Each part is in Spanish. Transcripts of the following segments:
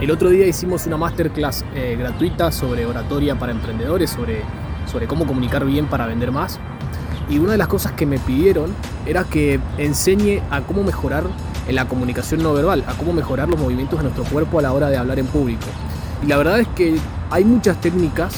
El otro día hicimos una masterclass eh, gratuita sobre oratoria para emprendedores, sobre, sobre cómo comunicar bien para vender más. Y una de las cosas que me pidieron era que enseñe a cómo mejorar en la comunicación no verbal, a cómo mejorar los movimientos de nuestro cuerpo a la hora de hablar en público. Y la verdad es que hay muchas técnicas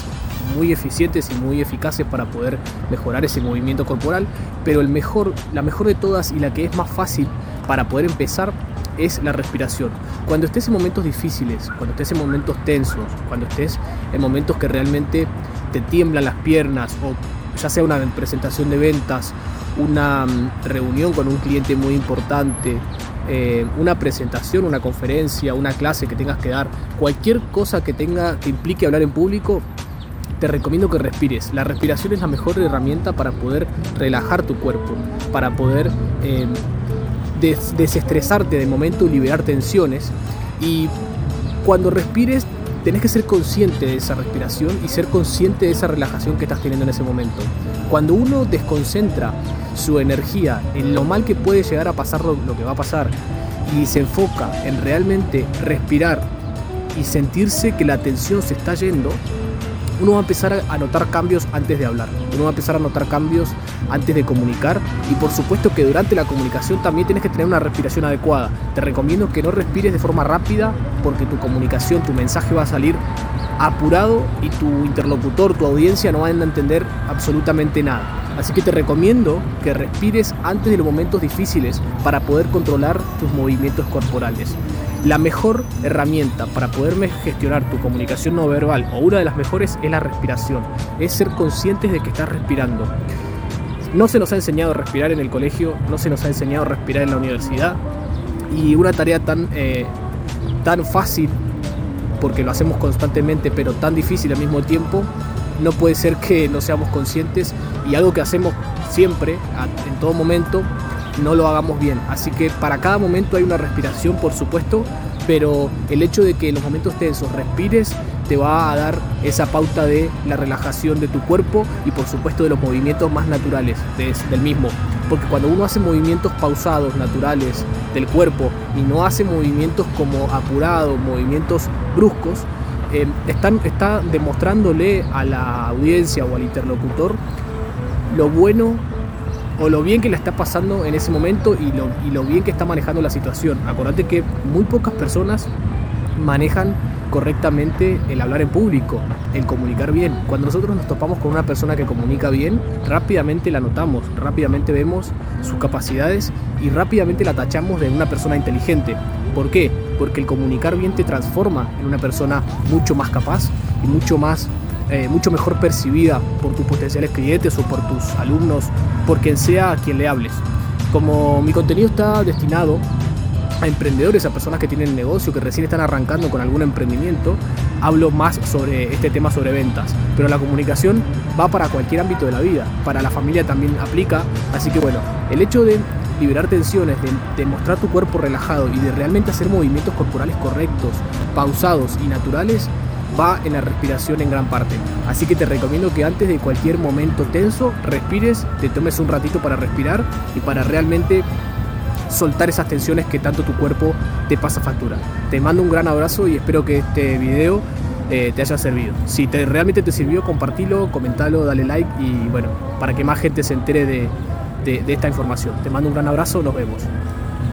muy eficientes y muy eficaces para poder mejorar ese movimiento corporal, pero el mejor, la mejor de todas y la que es más fácil para poder empezar es la respiración. Cuando estés en momentos difíciles, cuando estés en momentos tensos, cuando estés en momentos que realmente te tiemblan las piernas o ya sea una presentación de ventas, una mm, reunión con un cliente muy importante, eh, una presentación, una conferencia, una clase que tengas que dar, cualquier cosa que tenga que implique hablar en público, te recomiendo que respires. La respiración es la mejor herramienta para poder relajar tu cuerpo, para poder eh, desestresarte de momento liberar tensiones. Y cuando respires, tenés que ser consciente de esa respiración y ser consciente de esa relajación que estás teniendo en ese momento. Cuando uno desconcentra su energía en lo mal que puede llegar a pasar lo que va a pasar y se enfoca en realmente respirar y sentirse que la tensión se está yendo, uno va a empezar a notar cambios antes de hablar, uno va a empezar a notar cambios antes de comunicar y por supuesto que durante la comunicación también tienes que tener una respiración adecuada. Te recomiendo que no respires de forma rápida porque tu comunicación, tu mensaje va a salir apurado y tu interlocutor, tu audiencia no van a entender absolutamente nada. Así que te recomiendo que respires antes de los momentos difíciles para poder controlar tus movimientos corporales. La mejor herramienta para poder gestionar tu comunicación no verbal, o una de las mejores, es la respiración. Es ser conscientes de que estás respirando. No se nos ha enseñado a respirar en el colegio, no se nos ha enseñado a respirar en la universidad. Y una tarea tan, eh, tan fácil, porque lo hacemos constantemente, pero tan difícil al mismo tiempo, no puede ser que no seamos conscientes y algo que hacemos siempre, en todo momento, no lo hagamos bien. Así que para cada momento hay una respiración, por supuesto, pero el hecho de que en los momentos tensos respires te va a dar esa pauta de la relajación de tu cuerpo y por supuesto de los movimientos más naturales del mismo. Porque cuando uno hace movimientos pausados, naturales del cuerpo y no hace movimientos como apurados, movimientos bruscos, eh, están, está demostrándole a la audiencia o al interlocutor lo bueno o lo bien que le está pasando en ese momento y lo, y lo bien que está manejando la situación. Acordate que muy pocas personas manejan correctamente el hablar en público, el comunicar bien. Cuando nosotros nos topamos con una persona que comunica bien, rápidamente la notamos, rápidamente vemos sus capacidades y rápidamente la tachamos de una persona inteligente. ¿Por qué? Porque el comunicar bien te transforma en una persona mucho más capaz y mucho más eh, mucho mejor percibida por tus potenciales clientes o por tus alumnos, por quien sea a quien le hables. Como mi contenido está destinado a emprendedores, a personas que tienen negocio, que recién están arrancando con algún emprendimiento, hablo más sobre este tema sobre ventas. Pero la comunicación va para cualquier ámbito de la vida, para la familia también aplica, así que bueno, el hecho de liberar tensiones, de, de mostrar tu cuerpo relajado y de realmente hacer movimientos corporales correctos, pausados y naturales, va en la respiración en gran parte. Así que te recomiendo que antes de cualquier momento tenso, respires, te tomes un ratito para respirar y para realmente soltar esas tensiones que tanto tu cuerpo te pasa factura. Te mando un gran abrazo y espero que este video eh, te haya servido. Si te, realmente te sirvió, compartilo, comentalo, dale like y bueno, para que más gente se entere de esta información. Te mando un gran abrazo, nos vemos.